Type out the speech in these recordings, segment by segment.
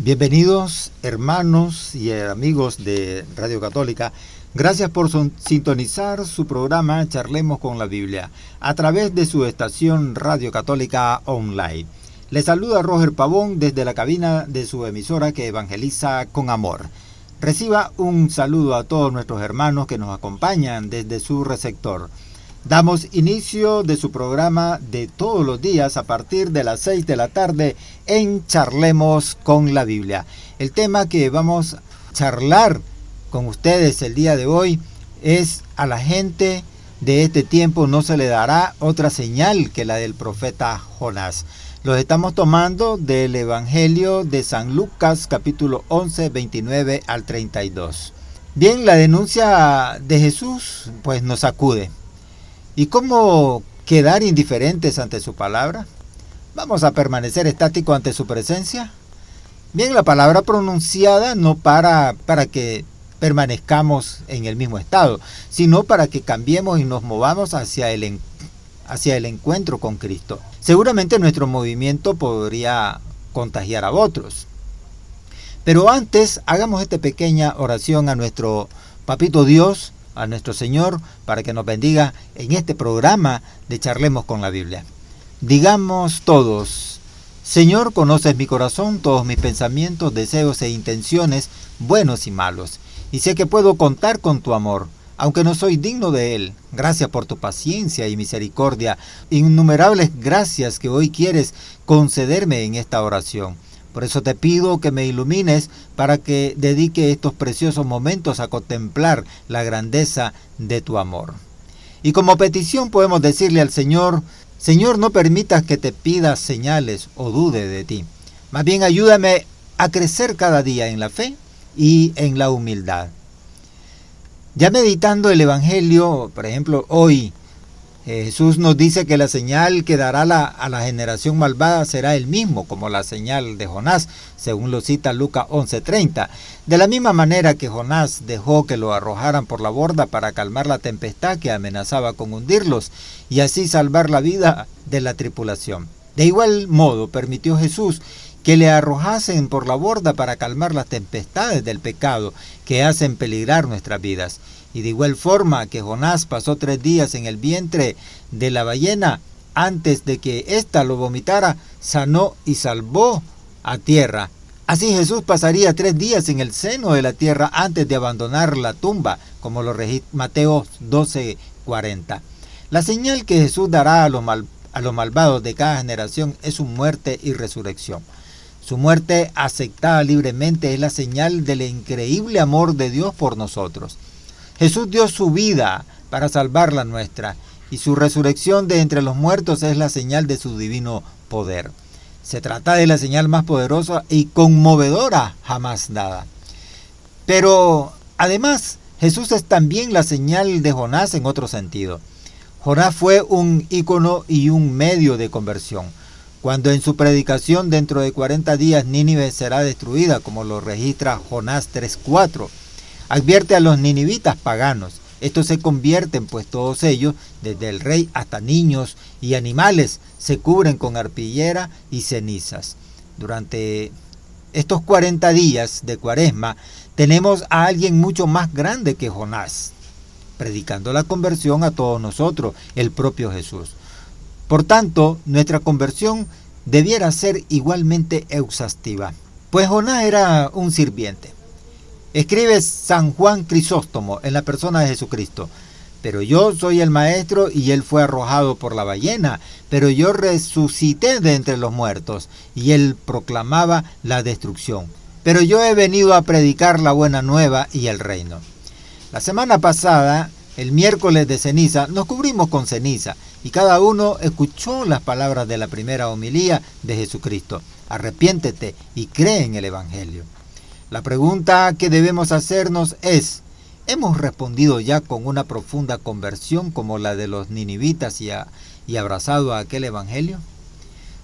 Bienvenidos hermanos y amigos de Radio Católica. Gracias por sintonizar su programa Charlemos con la Biblia a través de su estación Radio Católica Online. Le saluda Roger Pavón desde la cabina de su emisora que evangeliza con amor. Reciba un saludo a todos nuestros hermanos que nos acompañan desde su receptor. Damos inicio de su programa de todos los días a partir de las 6 de la tarde en Charlemos con la Biblia. El tema que vamos a charlar con ustedes el día de hoy es a la gente de este tiempo no se le dará otra señal que la del profeta Jonás. Los estamos tomando del Evangelio de San Lucas capítulo 11, 29 al 32. Bien, la denuncia de Jesús pues nos acude. ¿Y cómo quedar indiferentes ante su palabra? ¿Vamos a permanecer estáticos ante su presencia? Bien, la palabra pronunciada no para para que permanezcamos en el mismo estado, sino para que cambiemos y nos movamos hacia el, hacia el encuentro con Cristo. Seguramente nuestro movimiento podría contagiar a otros. Pero antes, hagamos esta pequeña oración a nuestro Papito Dios, a nuestro Señor para que nos bendiga en este programa de Charlemos con la Biblia. Digamos todos, Señor, conoces mi corazón, todos mis pensamientos, deseos e intenciones, buenos y malos, y sé que puedo contar con tu amor, aunque no soy digno de él. Gracias por tu paciencia y misericordia, innumerables gracias que hoy quieres concederme en esta oración. Por eso te pido que me ilumines para que dedique estos preciosos momentos a contemplar la grandeza de tu amor. Y como petición podemos decirle al Señor, Señor, no permitas que te pidas señales o dude de ti. Más bien ayúdame a crecer cada día en la fe y en la humildad. Ya meditando el Evangelio, por ejemplo, hoy Jesús nos dice que la señal que dará a la generación malvada será el mismo, como la señal de Jonás, según lo cita Lucas 11:30. De la misma manera que Jonás dejó que lo arrojaran por la borda para calmar la tempestad que amenazaba con hundirlos y así salvar la vida de la tripulación. De igual modo permitió Jesús que le arrojasen por la borda para calmar las tempestades del pecado que hacen peligrar nuestras vidas. Y de igual forma que Jonás pasó tres días en el vientre de la ballena antes de que ésta lo vomitara, sanó y salvó a tierra. Así Jesús pasaría tres días en el seno de la tierra antes de abandonar la tumba, como lo registra Mateo 12:40. La señal que Jesús dará a los, a los malvados de cada generación es su muerte y resurrección. Su muerte aceptada libremente es la señal del increíble amor de Dios por nosotros. Jesús dio su vida para salvar la nuestra y su resurrección de entre los muertos es la señal de su divino poder. Se trata de la señal más poderosa y conmovedora jamás dada. Pero además, Jesús es también la señal de Jonás en otro sentido. Jonás fue un ícono y un medio de conversión. Cuando en su predicación dentro de 40 días Nínive será destruida, como lo registra Jonás 3.4, Advierte a los ninivitas paganos. Estos se convierten, pues todos ellos, desde el rey hasta niños y animales, se cubren con arpillera y cenizas. Durante estos 40 días de cuaresma, tenemos a alguien mucho más grande que Jonás, predicando la conversión a todos nosotros, el propio Jesús. Por tanto, nuestra conversión debiera ser igualmente exhaustiva, pues Jonás era un sirviente. Escribe San Juan Crisóstomo en la persona de Jesucristo. Pero yo soy el maestro y él fue arrojado por la ballena, pero yo resucité de entre los muertos y él proclamaba la destrucción. Pero yo he venido a predicar la buena nueva y el reino. La semana pasada, el miércoles de ceniza, nos cubrimos con ceniza y cada uno escuchó las palabras de la primera homilía de Jesucristo. Arrepiéntete y cree en el Evangelio. La pregunta que debemos hacernos es, ¿hemos respondido ya con una profunda conversión como la de los ninivitas y, y abrazado a aquel Evangelio?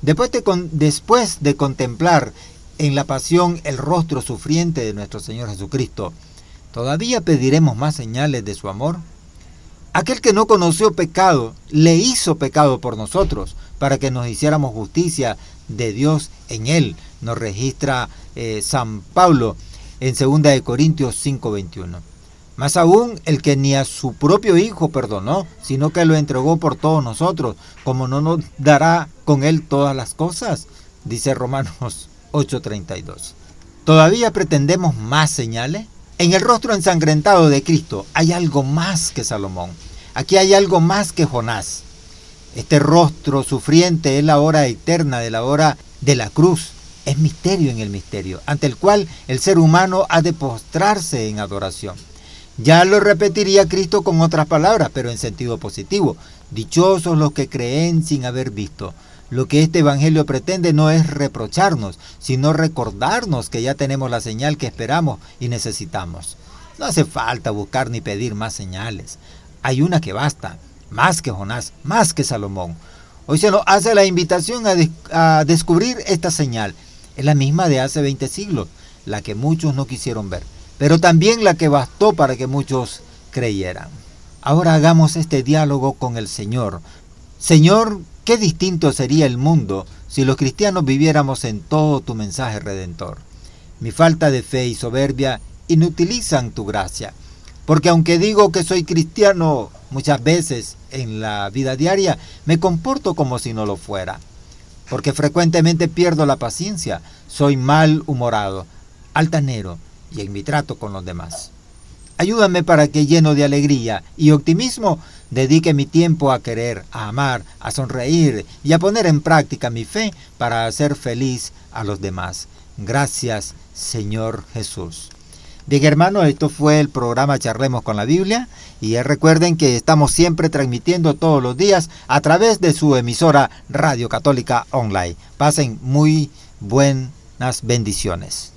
Después de, después de contemplar en la pasión el rostro sufriente de nuestro Señor Jesucristo, ¿todavía pediremos más señales de su amor? Aquel que no conoció pecado, le hizo pecado por nosotros, para que nos hiciéramos justicia de Dios en él, nos registra eh, San Pablo en 2 Corintios 5:21. Más aún, el que ni a su propio Hijo perdonó, sino que lo entregó por todos nosotros, como no nos dará con él todas las cosas, dice Romanos 8:32. ¿Todavía pretendemos más señales? En el rostro ensangrentado de Cristo hay algo más que Salomón. Aquí hay algo más que Jonás. Este rostro sufriente es la hora eterna de la hora de la cruz. Es misterio en el misterio, ante el cual el ser humano ha de postrarse en adoración. Ya lo repetiría Cristo con otras palabras, pero en sentido positivo. Dichosos los que creen sin haber visto. Lo que este Evangelio pretende no es reprocharnos, sino recordarnos que ya tenemos la señal que esperamos y necesitamos. No hace falta buscar ni pedir más señales. Hay una que basta, más que Jonás, más que Salomón. Hoy se nos hace la invitación a, a descubrir esta señal. Es la misma de hace 20 siglos, la que muchos no quisieron ver pero también la que bastó para que muchos creyeran. Ahora hagamos este diálogo con el Señor. Señor, qué distinto sería el mundo si los cristianos viviéramos en todo tu mensaje redentor. Mi falta de fe y soberbia inutilizan tu gracia, porque aunque digo que soy cristiano muchas veces en la vida diaria, me comporto como si no lo fuera, porque frecuentemente pierdo la paciencia, soy mal humorado, altanero, y en mi trato con los demás. Ayúdame para que lleno de alegría y optimismo dedique mi tiempo a querer, a amar, a sonreír y a poner en práctica mi fe para hacer feliz a los demás. Gracias, Señor Jesús. Bien, hermano, esto fue el programa Charlemos con la Biblia y recuerden que estamos siempre transmitiendo todos los días a través de su emisora Radio Católica Online. Pasen muy buenas bendiciones.